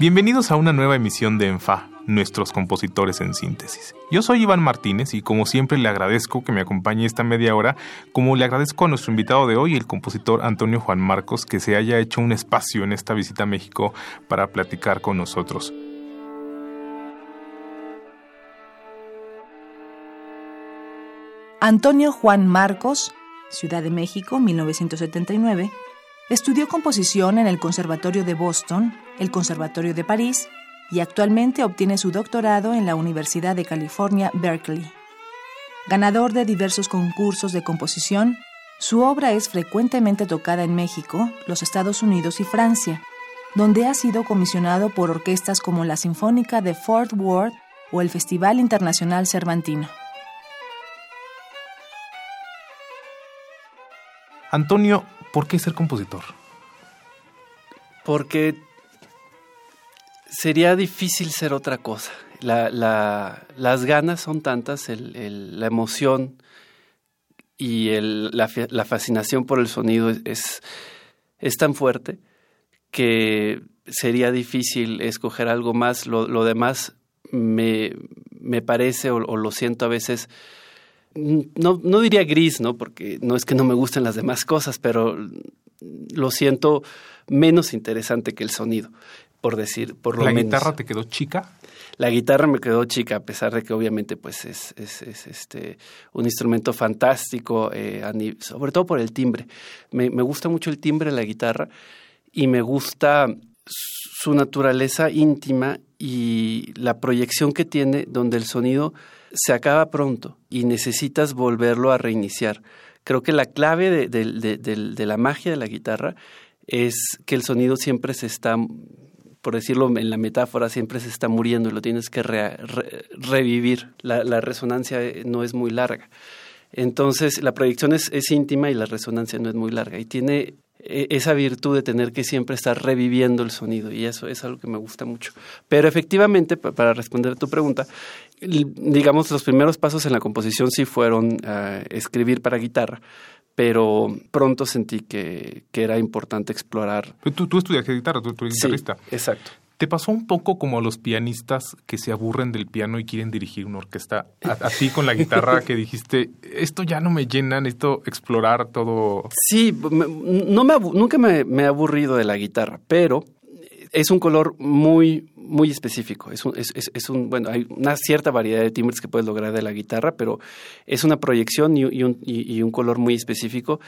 Bienvenidos a una nueva emisión de ENFA, nuestros compositores en síntesis. Yo soy Iván Martínez y como siempre le agradezco que me acompañe esta media hora, como le agradezco a nuestro invitado de hoy, el compositor Antonio Juan Marcos, que se haya hecho un espacio en esta visita a México para platicar con nosotros. Antonio Juan Marcos, Ciudad de México, 1979, estudió composición en el Conservatorio de Boston, el Conservatorio de París y actualmente obtiene su doctorado en la Universidad de California, Berkeley. Ganador de diversos concursos de composición, su obra es frecuentemente tocada en México, los Estados Unidos y Francia, donde ha sido comisionado por orquestas como la Sinfónica de Fort Worth o el Festival Internacional Cervantino. Antonio, ¿por qué ser compositor? Porque sería difícil ser otra cosa. las ganas son tantas, la emoción y la, fascinación por el sonido es, tan fuerte que sería difícil escoger algo más. Lo, demás me, me parece o, lo siento a veces no, no diría gris, ¿no? Porque no es que no me gusten las demás cosas, pero lo siento menos interesante que el sonido, por decir, por lo ¿La menos. ¿La guitarra te quedó chica? La guitarra me quedó chica, a pesar de que obviamente pues es, es, este, un instrumento fantástico, eh, sobre todo por el timbre. Me, me gusta mucho el timbre de la guitarra y me gusta su naturaleza íntima y la proyección que tiene donde el sonido se acaba pronto y necesitas volverlo a reiniciar. Creo que la clave de, la magia de la guitarra es que el sonido siempre se está, por decirlo en la metáfora, siempre se está muriendo y lo tienes que revivir. La, resonancia eh, no es muy larga. Entonces, la proyección es, íntima y la resonancia no es muy larga. Y tiene e, esa virtud de tener que siempre estar reviviendo el sonido y eso es algo que me gusta mucho. Pero efectivamente, para responder a tu pregunta, digamos, los primeros pasos en la composición sí fueron uh, escribir para guitarra, pero pronto sentí que, que era importante explorar. Tú, tú estudiaste guitarra, tú, eres guitarrista. exacto. ¿Te pasó un poco como a los pianistas que se aburren del piano y quieren dirigir una orquesta? A, ti con la guitarra que dijiste, esto ya no me llena, necesito explorar todo. Sí, no me, nunca me, me he aburrido de la guitarra, pero es un color muy, muy específico. Es un, es, es, un, bueno, hay una cierta variedad de timbres que puedes lograr de la guitarra, pero es una proyección y, un, y un, color muy específico.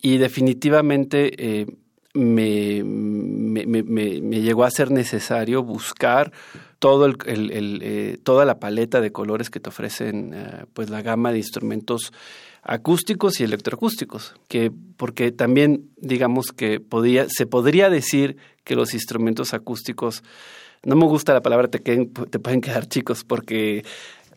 Y definitivamente eh, me, me, me, me, llegó a ser necesario buscar todo el, el, eh, toda la paleta de colores que te ofrecen eh, pues la gama de instrumentos acústicos y electroacústicos, que porque también digamos que podía, se podría decir que los instrumentos acústicos, no me gusta la palabra te, te pueden quedar chicos porque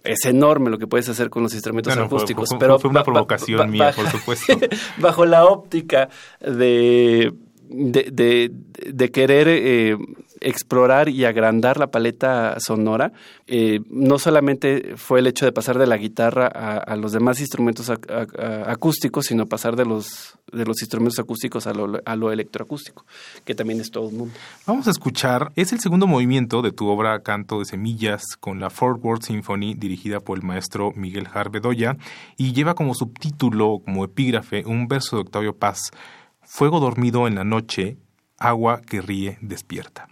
es enorme lo que puedes hacer con los instrumentos acústicos. pero fue una provocación mía, por supuesto. bajo la óptica de de, de, querer eh, explorar y agrandar la paleta sonora, eh, no solamente fue el hecho de pasar de la guitarra a, los demás instrumentos acústicos, sino pasar de los, de los instrumentos acústicos a lo, a lo electroacústico, que también es todo el mundo. Vamos a escuchar, es el segundo movimiento de tu obra Canto de Semillas con la Fort Worth Symphony dirigida por el maestro Miguel Jarbedoya y lleva como subtítulo, como epígrafe, un verso de Octavio Paz Fuego dormido en la noche, agua que ríe despierta.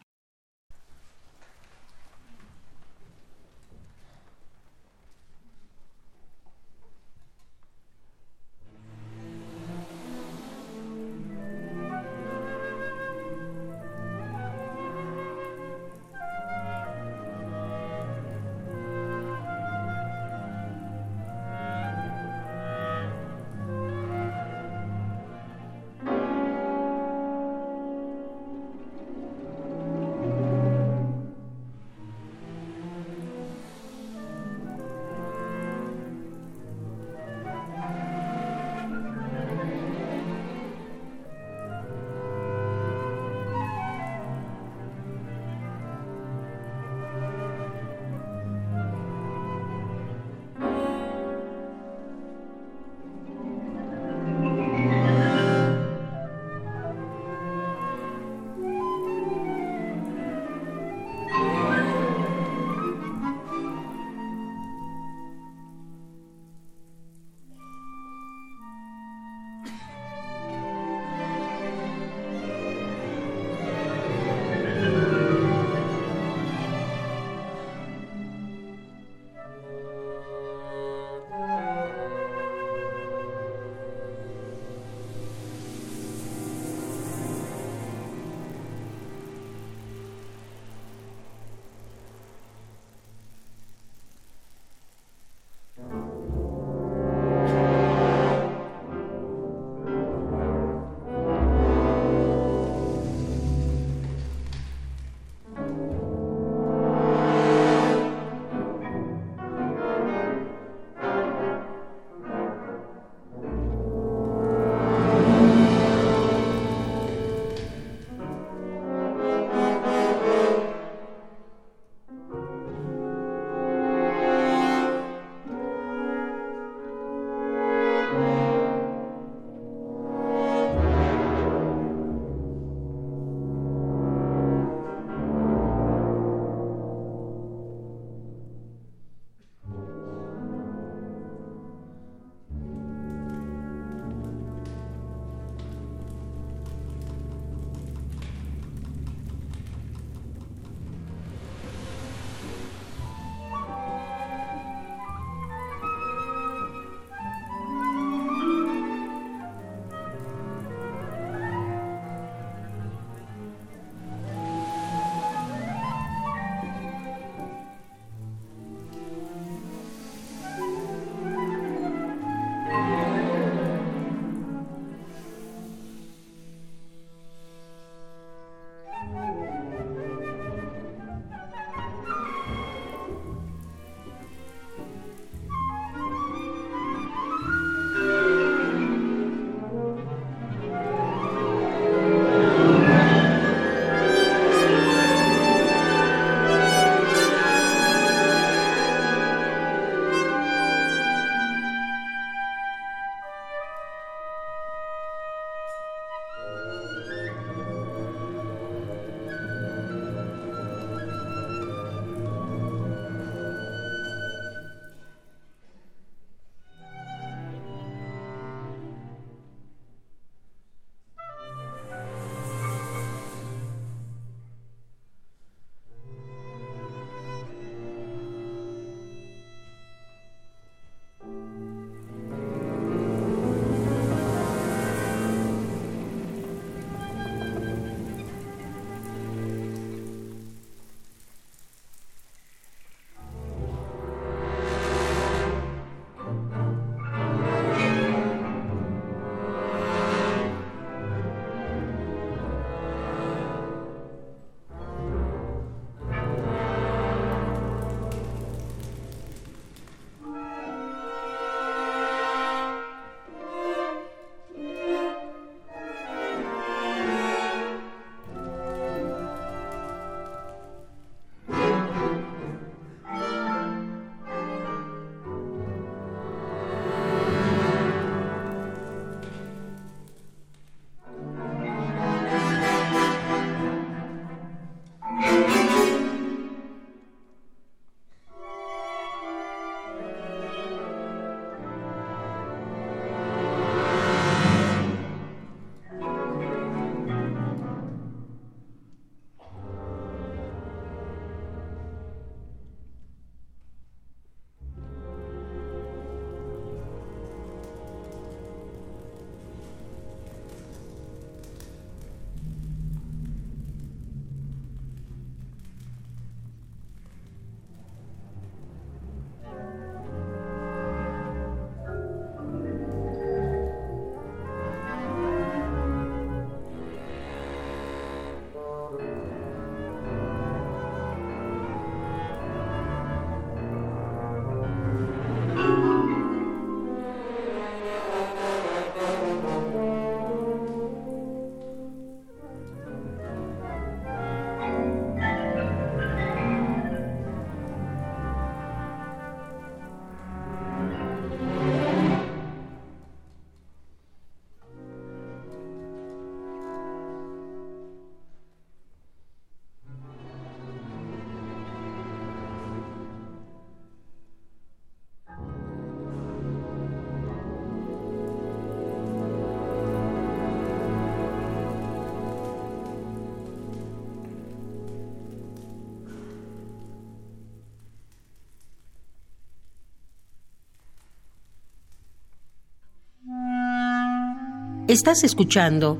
Estás escuchando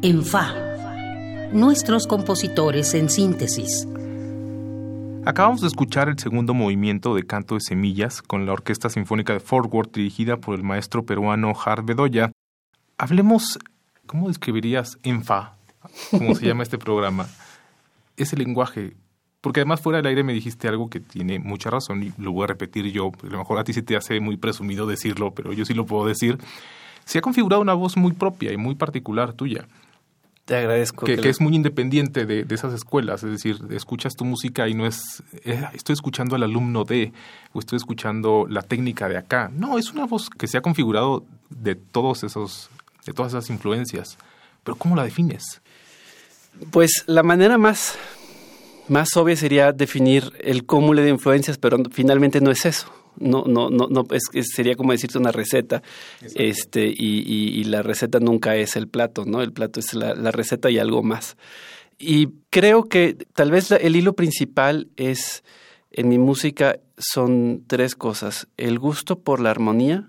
En Fa, nuestros compositores en síntesis. Acabamos de escuchar el segundo movimiento de Canto de Semillas con la Orquesta Sinfónica de Fort Worth dirigida por el maestro peruano Har Bedoya. Hablemos, ¿cómo describirías en Fa? ¿Cómo se llama este programa? Ese lenguaje. Porque además fuera del aire me dijiste algo que tiene mucha razón y lo voy a repetir yo. A lo mejor a ti se te hace muy presumido decirlo, pero yo sí lo puedo decir se ha configurado una voz muy propia y muy particular tuya. Te agradezco. Que, es muy independiente de, esas escuelas, es decir, escuchas tu música y no es, eh, estoy escuchando al alumno de, o estoy escuchando la técnica de acá. No, es una voz que se ha configurado de todos esos, de todas esas influencias. Pero ¿cómo la defines? Pues la manera más, más obvia sería definir el cúmulo de influencias, pero finalmente no es eso no, no, no, no es, sería como decirte una receta, este, y, y, la receta nunca es el plato, ¿no? El plato es la, la, receta y algo más. Y creo que tal vez el hilo principal es, en mi música, son tres cosas. El gusto por la armonía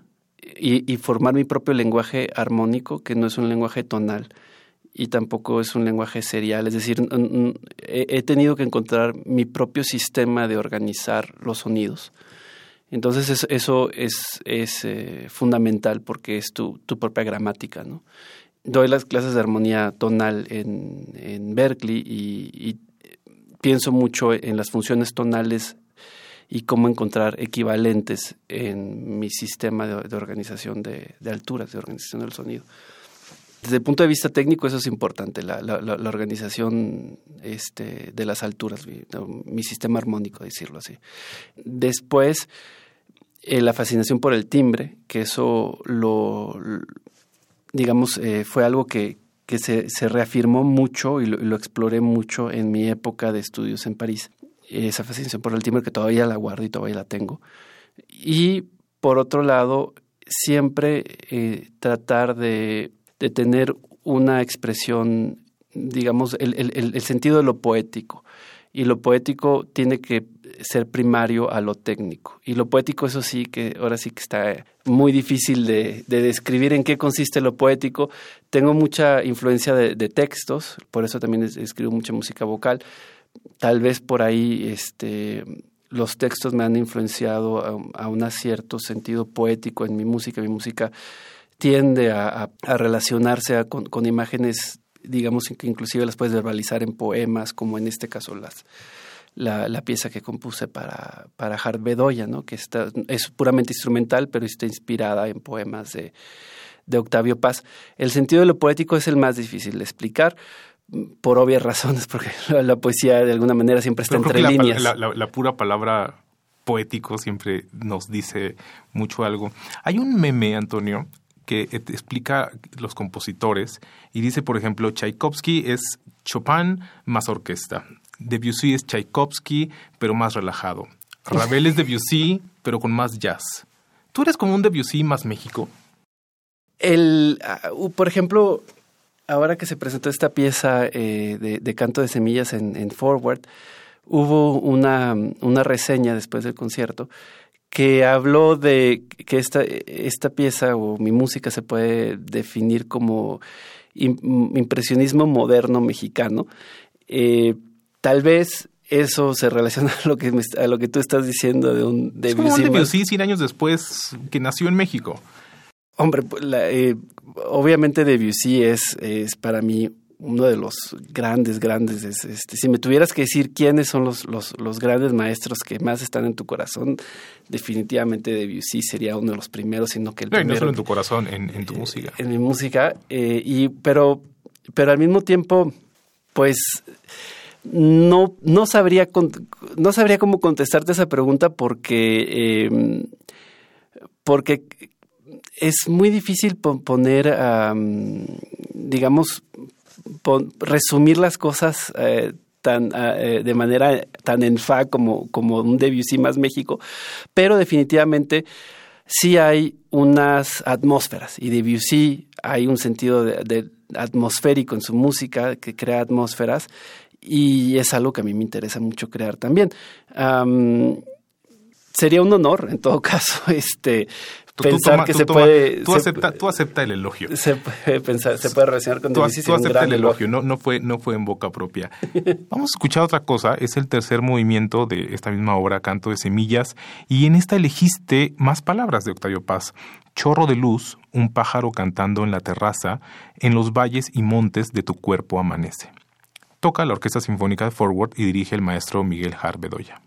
y, y formar mi propio lenguaje armónico, que no es un lenguaje tonal y tampoco es un lenguaje serial. Es decir, he tenido que encontrar mi propio sistema de organizar los sonidos. Entonces eso, es, es eh, fundamental porque es tu, tu, propia gramática. ¿no? Doy las clases de armonía tonal en, en Berkeley y, pienso mucho en las funciones tonales y cómo encontrar equivalentes en mi sistema de, organización de, alturas, de organización del sonido. Desde el punto de vista técnico eso es importante, la, organización este, de las alturas, mi sistema armónico, decirlo así. Después, eh, la fascinación por el timbre, que eso lo, digamos, eh, fue algo que, que se, se, reafirmó mucho y lo, exploré mucho en mi época de estudios en París. Esa fascinación por el timbre que todavía la guardo y todavía la tengo. Y por otro lado, siempre eh, tratar de, de, tener una expresión, digamos, el, el, el, sentido de lo poético. Y lo poético tiene que ser primario a lo técnico. Y lo poético, eso sí, que ahora sí que está muy difícil de, describir en qué consiste lo poético. Tengo mucha influencia de, textos, por eso también escribo mucha música vocal. Tal vez por ahí este, los textos me han influenciado a, un cierto sentido poético en mi música. Mi música tiende a, relacionarse con, con imágenes digamos que inclusive las puedes verbalizar en poemas, como en este caso las, la, la, pieza que compuse para, para Hart Bedoya, ¿no? que está, es puramente instrumental, pero está inspirada en poemas de, de Octavio Paz. El sentido de lo poético es el más difícil de explicar, por obvias razones, porque la, poesía de alguna manera siempre está entre líneas. La, la, pura palabra poético siempre nos dice mucho algo. Hay un meme, Antonio, que explica los compositores y dice, por ejemplo, Tchaikovsky es Chopin más orquesta. Debussy es Tchaikovsky, pero más relajado. Ravel es Debussy, pero con más jazz. ¿Tú eres como un Debussy más México? El, ah, por ejemplo, ahora que se presentó esta pieza eh, de, canto de semillas en, Forward, hubo una, una, reseña después del concierto que habló de que esta, esta pieza o mi música se puede definir como impresionismo moderno mexicano. Eh, Tal vez eso se relaciona a lo que, a lo que tú estás diciendo de un Debussy. Es como un Debussy 100 años después que nació en México. Hombre, pues, eh, obviamente Debussy es, es para mí uno de los grandes, grandes. Este, si me tuvieras que decir quiénes son los, los, los, grandes maestros que más están en tu corazón, definitivamente Debussy sería uno de los primeros, sino que el no, No solo en tu corazón, en, en tu eh, música. En mi música, eh, y, pero, pero al mismo tiempo, pues no, no, sabría, no sabría cómo contestarte esa pregunta porque, em, porque es muy difícil poner, digamos, resumir las cosas eh, tan, eh, de manera tan en fa como, como un Debussy más México, pero definitivamente sí hay unas atmósferas y Debussy hay un sentido de atmosférico en su música que crea atmósferas y es algo que a mí me interesa mucho crear también. sería un honor, en todo caso, este, pensar que se puede... Tú, acepta, tú acepta el elogio. Se puede pensar, se puede relacionar con tú, Debussy. Tú acepta el elogio, no, no, fue, no fue en boca propia. Vamos a escuchar otra cosa, es el tercer movimiento de esta misma obra, Canto de Semillas, y en esta elegiste más palabras de Octavio Paz. Chorro de luz, un pájaro cantando en la terraza, en los valles y montes de tu cuerpo amanece. Toca la Orquesta Sinfónica de Forward y dirige el maestro Miguel Harbedoya.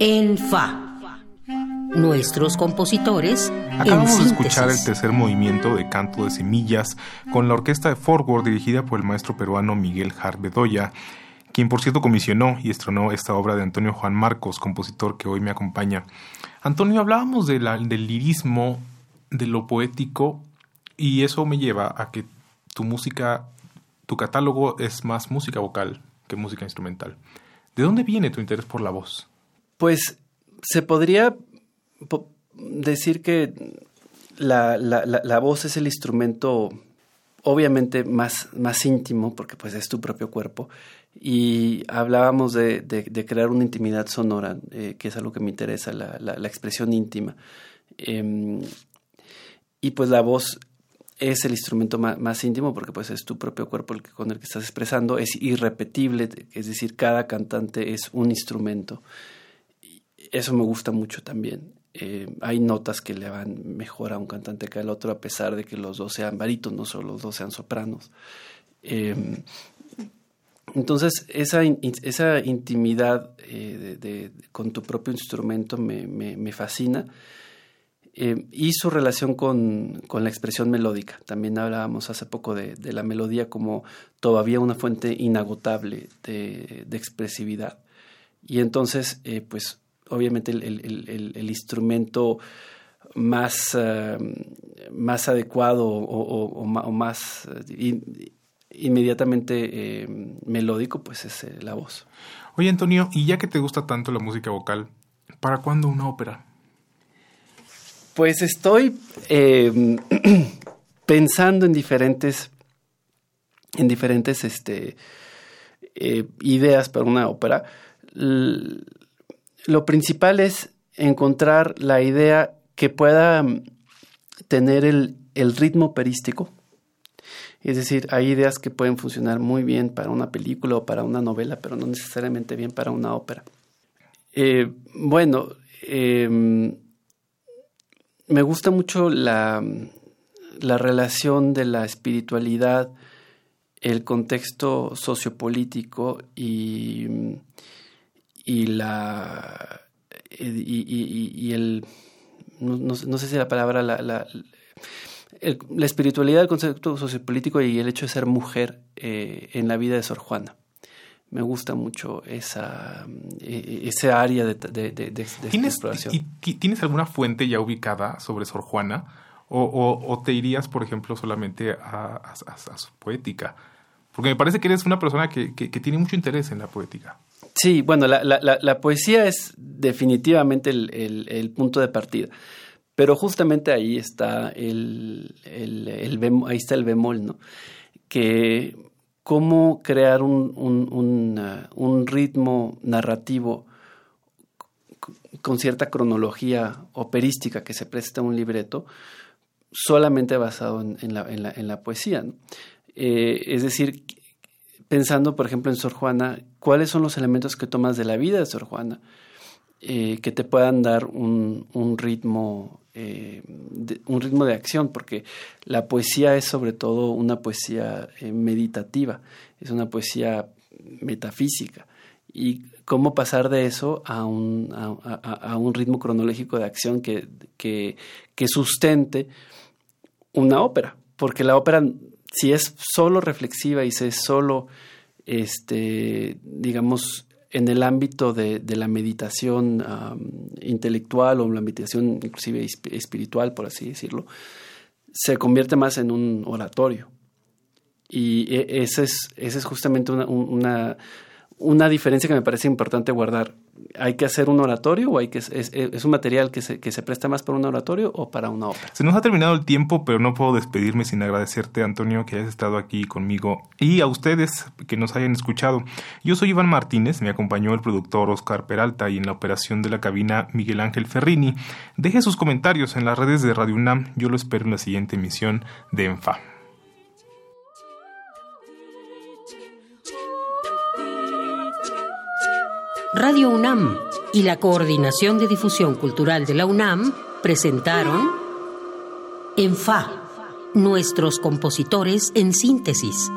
En Fa. Nuestros compositores. Acabamos de escuchar el tercer movimiento de Canto de Semillas con la orquesta de Forward dirigida por el maestro peruano Miguel Jarbedoya, quien por cierto comisionó y estrenó esta obra de Antonio Juan Marcos, compositor que hoy me acompaña. Antonio, hablábamos del lirismo, de lo poético, y eso me lleva a que tu música, tu catálogo es más música vocal que música instrumental. ¿De dónde viene tu interés por la voz? Pues se podría decir que la, la, voz es el instrumento obviamente más, más íntimo, porque pues es tu propio cuerpo, y hablábamos de, de, crear una intimidad sonora, eh, que es algo que me interesa, la, la, expresión íntima. Em, y pues la voz es el instrumento más, más, íntimo porque pues es tu propio cuerpo el que, con el que estás expresando, es irrepetible, es decir, cada cantante es un instrumento. Eso me gusta mucho también. Eh, hay notas que le van mejor a un cantante que al otro, a pesar de que los dos sean barítonos o los dos sean sopranos. Em, entonces, esa, esa intimidad eh, de, con tu propio instrumento me, me, fascina. Eh, y su relación con, con, la expresión melódica. También hablábamos hace poco de, de, la melodía como todavía una fuente inagotable de, de expresividad. Y entonces, pues obviamente el, instrumento más, eh, más adecuado o, más eh, inmediatamente eh, melódico, pues es la voz. Oye Antonio, y ya que te gusta tanto la música vocal, ¿para cuándo una ópera? Pues estoy pensando en diferentes, en diferentes este, ideas para una ópera lo principal es encontrar la idea que pueda mm, tener el, ritmo operístico. Es decir, hay ideas que pueden funcionar muy bien para una película o para una novela, pero no necesariamente bien para una ópera. Eh, bueno, em, me gusta mucho la, la relación de la espiritualidad, el contexto sociopolítico y y la y, el no, sé si la palabra la, la, la espiritualidad del concepto sociopolítico y el hecho de ser mujer eh, en la vida de Sor Juana me gusta mucho esa, e, ese área de, de, de, ¿Tienes, exploración. Y, ¿Tienes alguna fuente ya ubicada sobre Sor Juana? ¿O, o, te irías, por ejemplo, solamente a, a, su poética? Porque me parece que eres una persona que, que, que tiene mucho interés en la poética. Sí, bueno, la, la, la poesía es definitivamente el, el, punto de partida. Pero justamente ahí está el, el, ahí está el bemol, ¿no? Que cómo crear un, un, un, ritmo narrativo con cierta cronología operística que se presta a un libreto, solamente basado en, en, la, en, la, en la, poesía. ¿no? Eh, es decir, pensando, por ejemplo, en Sor Juana, ¿cuáles son los elementos que tomas de la vida de Sor Juana eh, que te puedan dar un, ritmo, eh, de, un ritmo de acción? Porque la poesía es sobre todo una poesía eh, meditativa, es una poesía metafísica. Y cómo pasar de eso a un, a, un ritmo cronológico de acción que sustente una ópera. Porque la ópera si es solo reflexiva y si es solo, este, digamos, en el ámbito de, la meditación intelectual o la meditación inclusive espiritual, por así decirlo, se convierte más en un oratorio. Y e, esa es, ese es justamente una diferencia que me parece importante guardar. ¿Hay que hacer un oratorio o hay que, es, un material que se, que se presta más para un oratorio o para una ópera? Se nos ha terminado el tiempo, pero no puedo despedirme sin agradecerte, Antonio, que hayas estado aquí conmigo y a ustedes que nos hayan escuchado. Yo soy Iván Martínez, me acompañó el productor Oscar Peralta y en la operación de la cabina Miguel Ángel Ferrini. Deje sus comentarios en las redes de Radio UNAM. Yo lo espero en la siguiente emisión de ENFA. Radio UNAM y la Coordinación de Difusión Cultural de la UNAM presentaron En Fa, nuestros compositores en síntesis